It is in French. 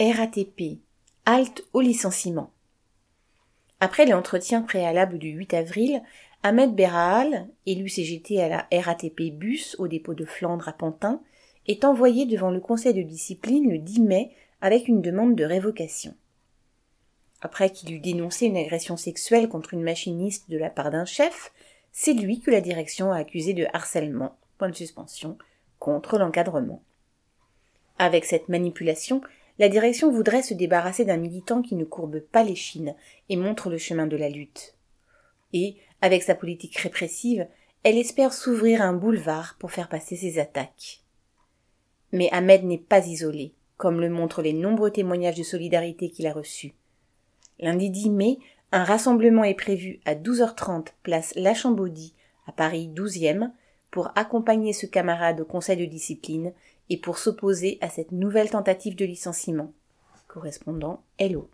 RATP. Halte au licenciement. Après l'entretien préalable du 8 avril, Ahmed Berahal, élu CGT à la RATP Bus au dépôt de Flandre à Pantin, est envoyé devant le conseil de discipline le 10 mai avec une demande de révocation. Après qu'il eut dénoncé une agression sexuelle contre une machiniste de la part d'un chef, c'est lui que la direction a accusé de harcèlement, point de suspension, contre l'encadrement. Avec cette manipulation, la direction voudrait se débarrasser d'un militant qui ne courbe pas les chines et montre le chemin de la lutte. Et, avec sa politique répressive, elle espère s'ouvrir un boulevard pour faire passer ses attaques. Mais Ahmed n'est pas isolé, comme le montrent les nombreux témoignages de solidarité qu'il a reçus. Lundi 10 mai, un rassemblement est prévu à 12h30 place Lachambaudie, à Paris 12e, pour accompagner ce camarade au conseil de discipline et pour s'opposer à cette nouvelle tentative de licenciement. Correspondant Hello.